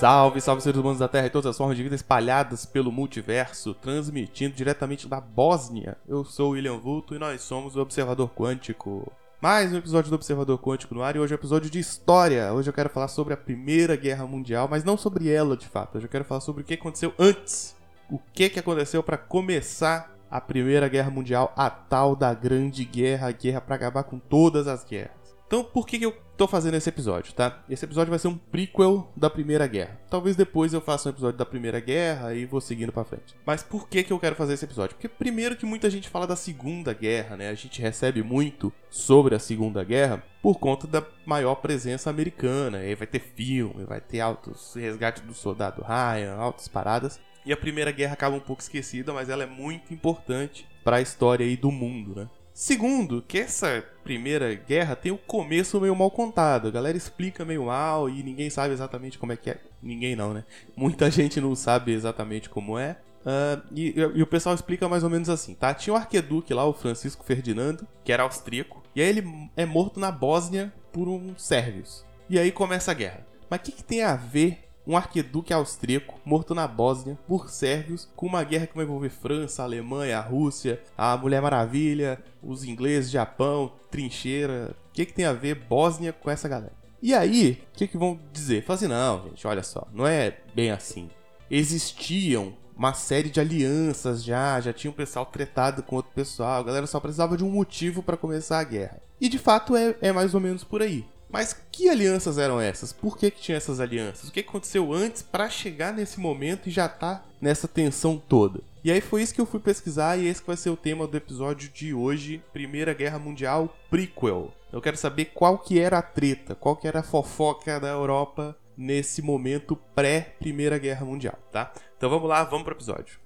Salve, salve seres humanos da Terra e todas as formas de vida espalhadas pelo multiverso, transmitindo diretamente da Bósnia. Eu sou o William Vulto e nós somos o Observador Quântico. Mais um episódio do Observador Quântico no ar e hoje é um episódio de história. Hoje eu quero falar sobre a Primeira Guerra Mundial, mas não sobre ela de fato. Hoje eu quero falar sobre o que aconteceu antes. O que, que aconteceu para começar a Primeira Guerra Mundial, a tal da Grande Guerra, a guerra para acabar com todas as guerras. Então, por que, que eu tô fazendo esse episódio, tá? Esse episódio vai ser um prequel da Primeira Guerra. Talvez depois eu faça um episódio da Primeira Guerra e vou seguindo para frente. Mas por que, que eu quero fazer esse episódio? Porque primeiro que muita gente fala da Segunda Guerra, né? A gente recebe muito sobre a Segunda Guerra por conta da maior presença americana. aí vai ter filme, vai ter altos resgate do soldado Ryan, altas paradas. E a Primeira Guerra acaba um pouco esquecida, mas ela é muito importante para a história aí do mundo, né? Segundo, que essa primeira guerra tem o um começo meio mal contado. A galera explica meio mal e ninguém sabe exatamente como é que é. Ninguém não, né? Muita gente não sabe exatamente como é. Uh, e, e, o pessoal explica mais ou menos assim, tá? Tinha o arqueduque lá, o Francisco Ferdinando, que era austríaco. E aí ele é morto na Bósnia por um sérvios. E aí começa a guerra. Mas o que, que tem a ver um arqueduque austríaco morto na Bósnia por sérvios, com uma guerra que vai envolver França, Alemanha, a Rússia, a Mulher Maravilha, os ingleses, Japão, trincheira. O que, que tem a ver Bósnia com essa galera? E aí, o que, que vão dizer? Fala assim, não, gente, olha só, não é bem assim. Existiam uma série de alianças já, já tinha um pessoal tretado com outro pessoal, a galera só precisava de um motivo para começar a guerra. E de fato é, é mais ou menos por aí. Mas que alianças eram essas? Por que, que tinha essas alianças? O que aconteceu antes para chegar nesse momento e já tá nessa tensão toda? E aí foi isso que eu fui pesquisar e esse vai ser o tema do episódio de hoje, Primeira Guerra Mundial Prequel. Eu quero saber qual que era a treta, qual que era a fofoca da Europa nesse momento pré Primeira Guerra Mundial, tá? Então vamos lá, vamos pro episódio.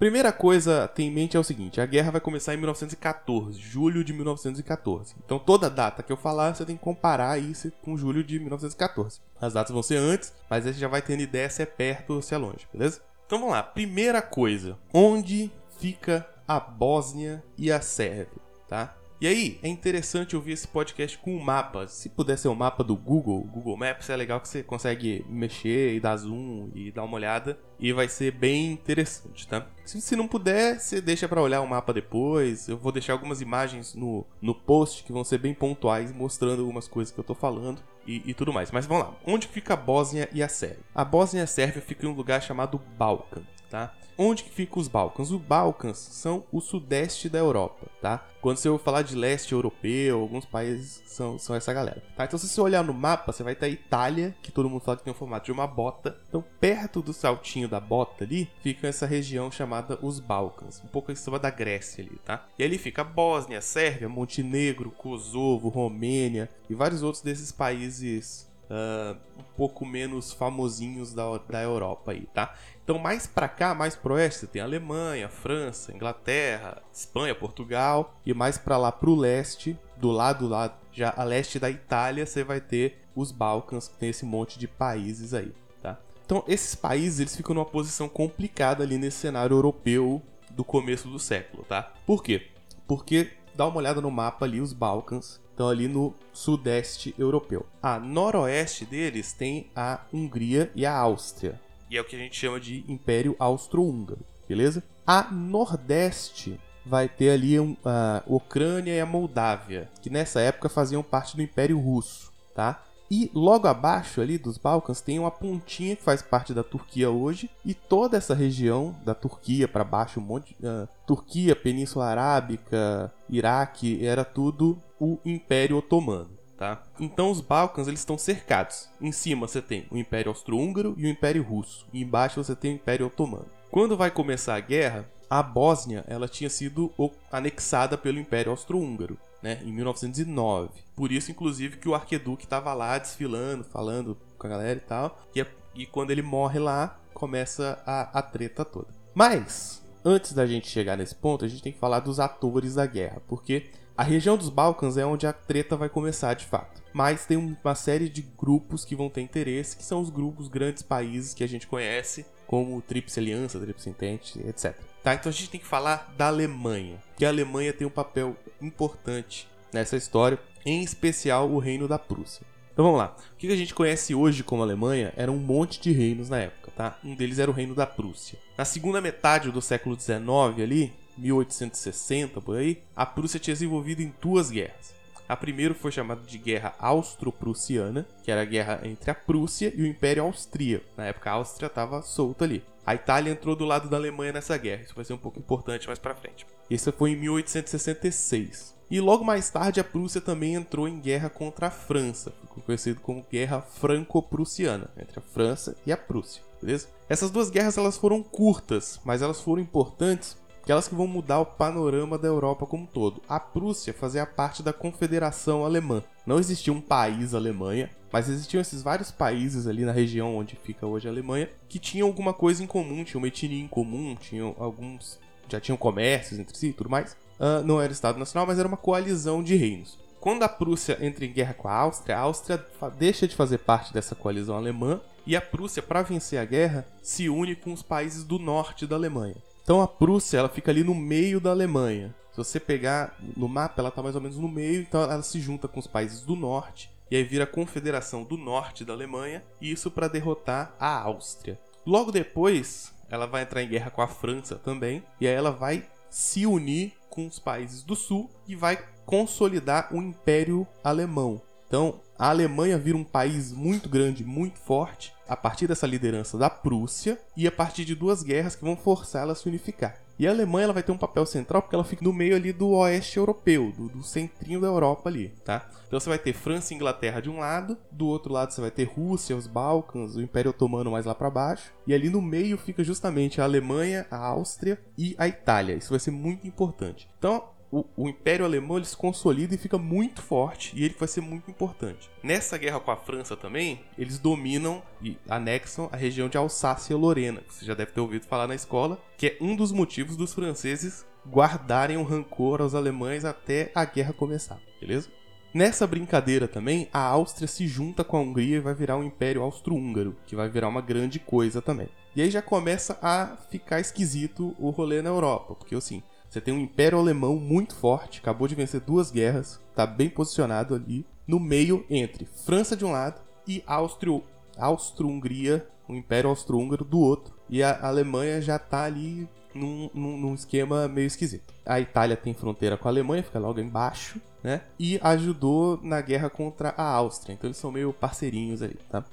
Primeira coisa a ter em mente é o seguinte: a guerra vai começar em 1914, julho de 1914. Então toda data que eu falar, você tem que comparar isso com julho de 1914. As datas vão ser antes, mas aí você já vai tendo ideia se é perto ou se é longe, beleza? Então vamos lá. Primeira coisa: onde fica a Bósnia e a Sérvia, tá? E aí, é interessante ouvir esse podcast com um mapa. Se puder ser o um mapa do Google, Google Maps, é legal que você consegue mexer e dar zoom e dar uma olhada. E vai ser bem interessante, tá? Se, se não puder, você deixa para olhar o mapa depois. Eu vou deixar algumas imagens no, no post que vão ser bem pontuais, mostrando algumas coisas que eu tô falando e, e tudo mais. Mas vamos lá. Onde fica a Bósnia e a Sérvia? A Bósnia e a Sérvia ficam em um lugar chamado Balkan, tá? Onde que ficam os Balcãs? Os Balcãs são o sudeste da Europa, tá? Quando você falar de leste europeu, alguns países são, são essa galera, tá? Então se você olhar no mapa, você vai ter a Itália, que todo mundo fala que tem o formato de uma bota. Então perto do saltinho da bota ali, fica essa região chamada os Balcãs, um pouco em cima da Grécia ali, tá? E ali fica Bósnia, Sérvia, Montenegro, Kosovo, Romênia e vários outros desses países uh, um pouco menos famosinhos da, da Europa aí, tá? Então mais para cá, mais pro oeste, você tem Alemanha, França, Inglaterra, Espanha, Portugal e mais para lá pro leste, do lado lá já a leste da Itália, você vai ter os Balcãs, que tem esse monte de países aí, tá? Então esses países eles ficam numa posição complicada ali nesse cenário europeu do começo do século, tá? Por quê? Porque dá uma olhada no mapa ali, os Balcãs estão ali no sudeste europeu. A noroeste deles tem a Hungria e a Áustria, e é o que a gente chama de Império Austro-Húngaro, beleza? A nordeste vai ter ali um, a Ucrânia e a Moldávia, que nessa época faziam parte do Império Russo, tá? E logo abaixo ali dos Balcãs tem uma pontinha que faz parte da Turquia hoje e toda essa região da Turquia para baixo, um monte, uh, Turquia, Península Arábica, Iraque, era tudo o Império Otomano. Tá? Então os Balcãs eles estão cercados. Em cima você tem o Império Austro-Húngaro e o Império Russo. E embaixo você tem o Império Otomano. Quando vai começar a guerra, a Bósnia ela tinha sido anexada pelo Império Austro-Húngaro. Né, em 1909. Por isso, inclusive, que o arqueduque estava lá desfilando, falando com a galera e tal. E, e quando ele morre lá, começa a, a treta toda. Mas, antes da gente chegar nesse ponto, a gente tem que falar dos atores da guerra, porque a região dos Balcãs é onde a treta vai começar de fato. Mas tem uma série de grupos que vão ter interesse, que são os grupos grandes países que a gente conhece, como Tríplice Aliança, Tríplice Entente, etc. Tá, então a gente tem que falar da Alemanha, que a Alemanha tem um papel importante nessa história, em especial o Reino da Prússia. Então vamos lá. O que a gente conhece hoje como Alemanha era um monte de reinos na época, tá? Um deles era o reino da Prússia. Na segunda metade do século XIX ali, 1860 por aí, a Prússia tinha desenvolvido em duas guerras. A primeira foi chamada de Guerra Austro-Prussiana, que era a guerra entre a Prússia e o Império Austríaco. Na época a Áustria estava solta ali. A Itália entrou do lado da Alemanha nessa guerra, isso vai ser um pouco importante mais para frente. Isso foi em 1866. E logo mais tarde a Prússia também entrou em guerra contra a França, conhecido como Guerra Franco-Prussiana, entre a França e a Prússia, beleza? Essas duas guerras elas foram curtas, mas elas foram importantes aquelas que vão mudar o panorama da Europa como um todo. A Prússia fazia parte da Confederação Alemã. Não existia um país Alemanha, mas existiam esses vários países ali na região onde fica hoje a Alemanha que tinham alguma coisa em comum, tinham uma etnia em comum, tinham alguns já tinham comércios entre si e tudo mais. Uh, não era Estado Nacional, mas era uma coalizão de reinos. Quando a Prússia entra em guerra com a Áustria, a Áustria deixa de fazer parte dessa coalizão alemã e a Prússia, para vencer a guerra, se une com os países do norte da Alemanha. Então a Prússia ela fica ali no meio da Alemanha. Se você pegar no mapa, ela está mais ou menos no meio, então ela se junta com os países do norte e aí vira a Confederação do Norte da Alemanha, e isso para derrotar a Áustria. Logo depois, ela vai entrar em guerra com a França também, e aí ela vai se unir com os países do sul e vai consolidar o Império Alemão. Então, a Alemanha vira um país muito grande, muito forte, a partir dessa liderança da Prússia e a partir de duas guerras que vão forçar ela a se unificar. E a Alemanha ela vai ter um papel central porque ela fica no meio ali do oeste europeu, do, do centrinho da Europa ali, tá? Então você vai ter França e Inglaterra de um lado, do outro lado você vai ter Rússia, os Balcãs, o Império Otomano mais lá para baixo, e ali no meio fica justamente a Alemanha, a Áustria e a Itália. Isso vai ser muito importante. Então, o, o, Império Alemão ele se consolida e fica muito forte e ele vai ser muito importante. Nessa guerra com a França também, eles dominam e anexam a região de Alsácia Lorena, que você já deve ter ouvido falar na escola, que é um dos motivos dos franceses guardarem um rancor aos alemães até a guerra começar, beleza? Nessa brincadeira também, a Áustria se junta com a Hungria e vai virar um Império Austro-Húngaro, que vai virar uma grande coisa também. E aí já começa a ficar esquisito o rolê na Europa, porque assim, você tem um Império Alemão muito forte, acabou de vencer duas guerras, está bem posicionado ali no meio entre França de um lado e Áustria-Hungria, o Império Austro-Húngaro do outro. E a Alemanha já está ali num, num, num, esquema meio esquisito. A Itália tem fronteira com a Alemanha, fica logo embaixo, né? E ajudou na guerra contra a Áustria. Então eles são meio parceirinhos ali, tá?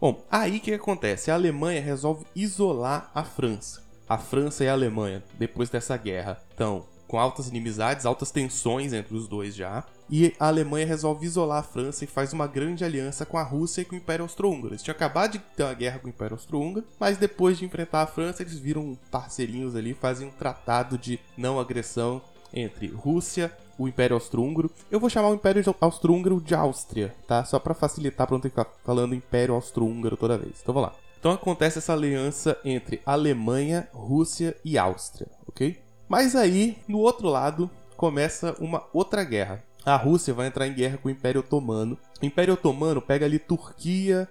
Bom, aí o que acontece? A Alemanha resolve isolar a França a França e a Alemanha, depois dessa guerra, estão com altas inimizades, altas tensões entre os dois já. E a Alemanha resolve isolar a França e faz uma grande aliança com a Rússia e com o Império Austro-Húngaro. Eles tinham acabado de ter uma guerra com o Império Austro-Húngaro, mas depois de enfrentar a França, eles viram parceirinhos ali, fazem um tratado de não agressão entre Rússia, o Império Austro-Húngaro. Eu vou chamar o Império Austro-Húngaro de Áustria, tá? Só para facilitar para não ter que ficar falando Império Austro-Húngaro toda vez. Então vamos lá. Então acontece essa aliança entre Alemanha, Rússia e Áustria, ok? Mas aí, no outro lado, começa uma outra guerra. A Rússia vai entrar em guerra com o Império Otomano. O Império Otomano pega ali Turquia,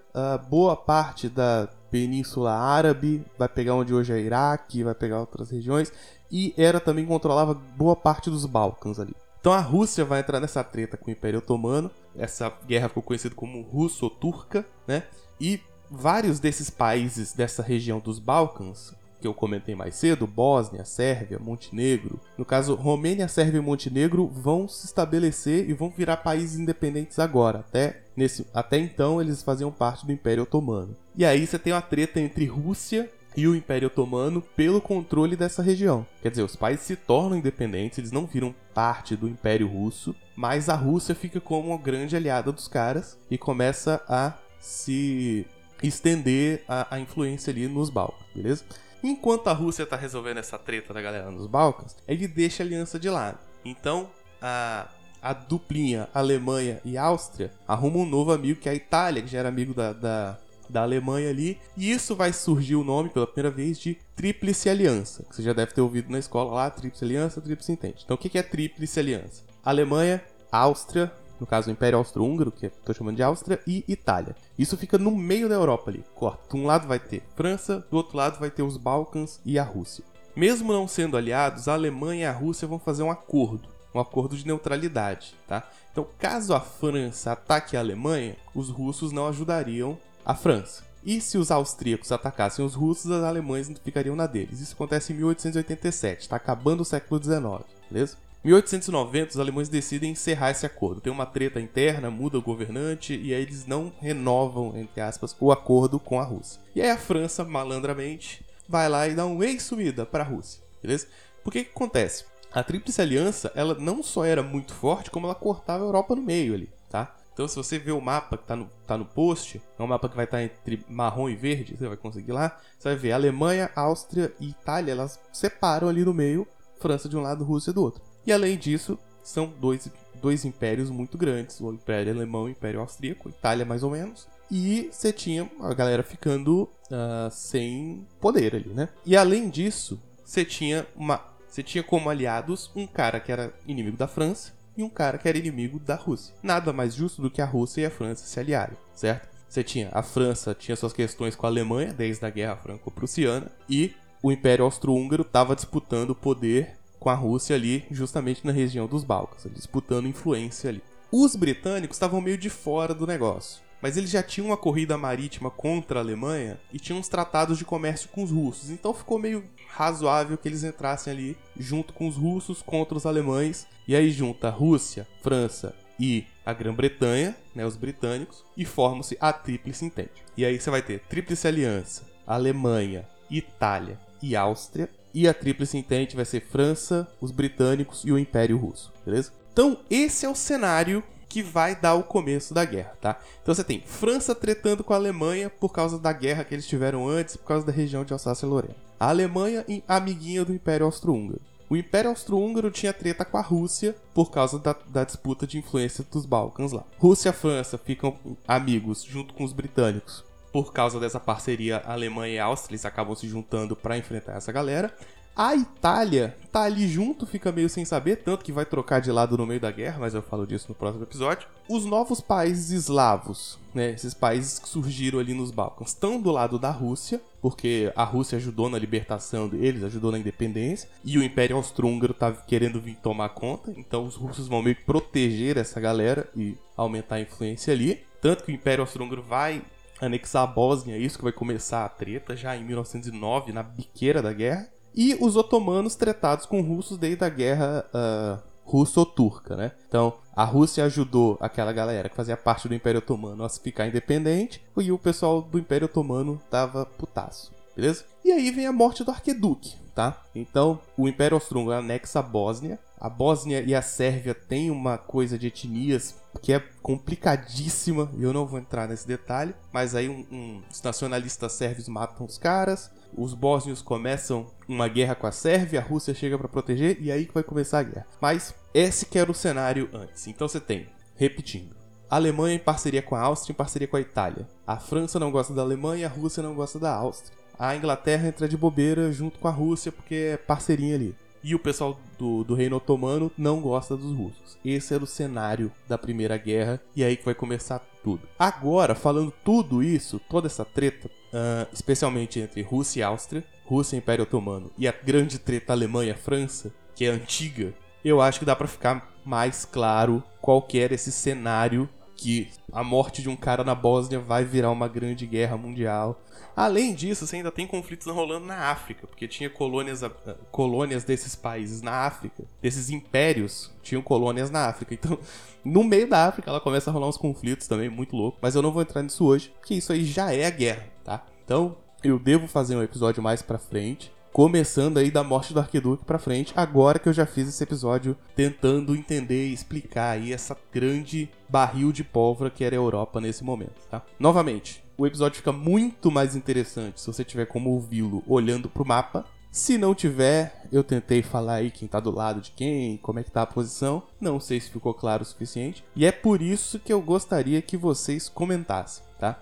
boa parte da Península Árabe, vai pegar onde hoje é Iraque, vai pegar outras regiões, e era também controlava boa parte dos Balcãs ali. Então a Rússia vai entrar nessa treta com o Império Otomano. Essa guerra ficou conhecida como Russo-Turca, né? E vários desses países dessa região dos Balcãs, que eu comentei mais cedo, Bósnia, Sérvia, Montenegro, no caso, Romênia, Sérvia e Montenegro vão se estabelecer e vão virar países independentes agora. Até, nesse, até então eles faziam parte do Império Otomano. E aí você tem uma treta entre Rússia e o Império Otomano pelo controle dessa região. Quer dizer, os países se tornam independentes, eles não viram parte do Império Russo, mas a Rússia fica como uma grande aliada dos caras e começa a se estender a, a influência ali nos Balcãs, beleza? Enquanto a Rússia tá resolvendo essa treta da galera nos Balcãs, ele deixa a aliança de lado. Então, a, a duplinha Alemanha e Áustria arruma um novo amigo que é a Itália, que já era amigo da, da, da Alemanha ali. E isso vai surgir o nome pela primeira vez de Tríplice Aliança, que você já deve ter ouvido na escola lá, Tríplice Aliança, Tríplice Entente. Então, o que é Tríplice Aliança? Alemanha, Áustria, no caso o Império Austro-Húngaro, que estou chamando de Áustria, e Itália. Isso fica no meio da Europa ali, corta. De um lado vai ter França, do outro lado vai ter os Balcãs e a Rússia. mesmo não sendo aliados, a Alemanha e a Rússia vão fazer um acordo, um acordo de neutralidade, tá? Então, caso a França ataque a Alemanha, os russos não ajudariam a França. E se os austríacos atacassem os russos, os alemães ficariam na deles. Isso acontece em 1887, está acabando o século XIX, beleza? 1890, os alemães decidem encerrar esse acordo. Tem uma treta interna, muda o governante e aí eles não renovam, entre aspas, o acordo com a Rússia. E aí a França, malandramente, vai lá e dá um ex-sumida para a Rússia, beleza? Por que que acontece? A Tríplice Aliança, ela não só era muito forte, como ela cortava a Europa no meio ali, tá? Então, se você vê o mapa que está no, tá no post, é um mapa que vai estar tá entre marrom e verde, você vai conseguir lá, você vai ver Alemanha, Áustria e Itália, elas separam ali no meio, França de um lado, Rússia do outro. E além disso, são dois, dois impérios muito grandes, o Império Alemão e o Império Austríaco, Itália mais ou menos. E você tinha a galera ficando uh, sem poder ali, né? E além disso, você tinha uma você tinha como aliados um cara que era inimigo da França e um cara que era inimigo da Rússia. Nada mais justo do que a Rússia e a França se aliarem, certo? Você tinha a França tinha suas questões com a Alemanha desde a Guerra Franco-Prussiana e o Império Austro-Húngaro estava disputando o poder com a Rússia ali, justamente na região dos Balcãs, disputando influência ali. Os britânicos estavam meio de fora do negócio mas eles já tinham uma corrida marítima contra a Alemanha e tinham uns tratados de comércio com os russos. Então ficou meio razoável que eles entrassem ali junto com os russos contra os alemães. E aí junta a Rússia, França e a Grã-Bretanha, né, os britânicos, e formam-se a Tríplice Entente. E aí você vai ter Tríplice Aliança, Alemanha, Itália e Áustria. E a Tríplice Entente vai ser França, os britânicos e o Império Russo, beleza? Então esse é o cenário que vai dar o começo da guerra, tá? Então você tem França tretando com a Alemanha por causa da guerra que eles tiveram antes, por causa da região de Alsácia-Lorena. A Alemanha amiguinha do Império Austro-Húngaro. O Império Austro-Húngaro tinha treta com a Rússia por causa da, da, disputa de influência dos Balcãs lá. Rússia e França ficam amigos junto com os britânicos. Por causa dessa parceria Alemanha e Áustria, eles acabam se juntando para enfrentar essa galera. A Itália tá ali junto, fica meio sem saber, tanto que vai trocar de lado no meio da guerra, mas eu falo disso no próximo episódio. Os novos países eslavos, né, esses países que surgiram ali nos Balcãs, estão do lado da Rússia, porque a Rússia ajudou na libertação deles, ajudou na independência, e o Império Austro-Húngaro tá querendo vir tomar conta, então os russos vão meio que proteger essa galera e aumentar a influência ali. Tanto que o Império Austro-Húngaro vai anexar a Bósnia, isso que vai começar a treta já em 1909, na biqueira da guerra e os otomanos tretados com russos desde a guerra uh, russo-turca, né? Então, a Rússia ajudou aquela galera que fazia parte do Império Otomano a ficar independente, e o pessoal do Império Otomano tava putaço, beleza? E aí vem a morte do arqueduque, tá? Então, o Império Austro-Húngaro anexa a Bósnia. A Bósnia e a Sérvia têm uma coisa de etnias que é complicadíssima, e eu não vou entrar nesse detalhe, mas aí um, um, os nacionalistas sérvios matam os caras, os bósnios começam uma guerra com a Sérvia, a Rússia chega para proteger e aí que vai começar a guerra. Mas esse que era o cenário antes. Então você tem, repetindo, a Alemanha em parceria com a Áustria, em parceria com a Itália. A França não gosta da Alemanha, a Rússia não gosta da Áustria. A Inglaterra entra de bobeira junto com a Rússia porque é parceirinha ali. E o pessoal do, do Reino Otomano não gosta dos russos. Esse era o cenário da Primeira Guerra e é aí que vai começar tudo. Agora, falando tudo isso, toda essa treta, uh, especialmente entre Rússia e Áustria, Rússia e Império Otomano, e a grande treta Alemanha-França, que é antiga, eu acho que dá para ficar mais claro qual que era esse cenário que a morte de um cara na Bósnia vai virar uma grande guerra mundial. Além disso, você ainda tem conflitos rolando na África, porque tinha colônias, ah, colônias desses países na África, desses impérios tinham colônias na África. Então, no meio da África, ela começa a rolar uns conflitos também, muito louco. Mas eu não vou entrar nisso hoje, porque isso aí já é a guerra, tá? Então, eu devo fazer um episódio mais pra frente começando aí da morte do Arquiduque para frente, agora que eu já fiz esse episódio tentando entender e explicar aí essa grande barril de pólvora que era a Europa nesse momento, tá? Novamente, o episódio fica muito mais interessante se você tiver como ouvi-lo olhando pro mapa. Se não tiver, eu tentei falar aí quem tá do lado de quem, como é que tá a posição. Não sei se ficou claro o suficiente. E é por isso que eu gostaria que vocês comentassem, tá?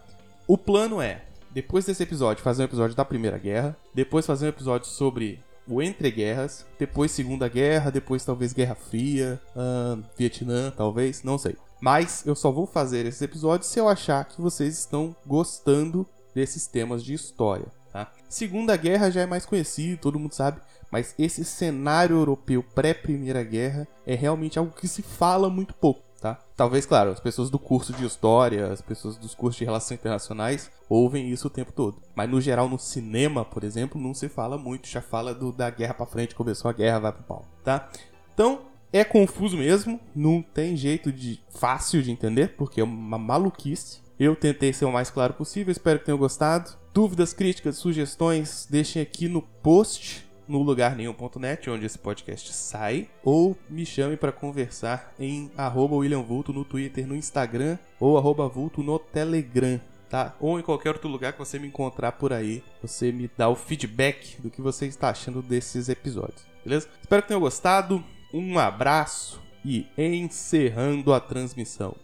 O plano é depois desse episódio, fazer um episódio da Primeira Guerra, depois fazer um episódio sobre o Entre Guerras, depois Segunda Guerra, depois talvez Guerra Fria, Vietnã, talvez, não sei. Mas eu só vou fazer esses episódios se eu achar que vocês estão gostando desses temas de história. Tá? Segunda Guerra já é mais conhecido, todo mundo sabe. Mas esse cenário europeu pré-Primeira Guerra é realmente algo que se fala muito pouco. Talvez, claro, as pessoas do curso de História, as pessoas dos cursos de Relações Internacionais ouvem isso o tempo todo. Mas no geral, no cinema, por exemplo, não se fala muito, já fala do, da guerra pra frente, começou a guerra, vai pro pau, tá? Então, é confuso mesmo, não tem jeito de fácil de entender, porque é uma maluquice. Eu tentei ser o mais claro possível, espero que tenham gostado. Dúvidas, críticas, sugestões, deixem aqui no post no lugarnenhum.net, onde esse podcast sai, ou me chame para conversar em arroba William Vulto no Twitter, no Instagram, ou Vulto no Telegram, tá? Ou em qualquer outro lugar que você me encontrar por aí, você me dá o feedback do que você está achando desses episódios, beleza? Espero que tenham gostado, um abraço e encerrando a transmissão.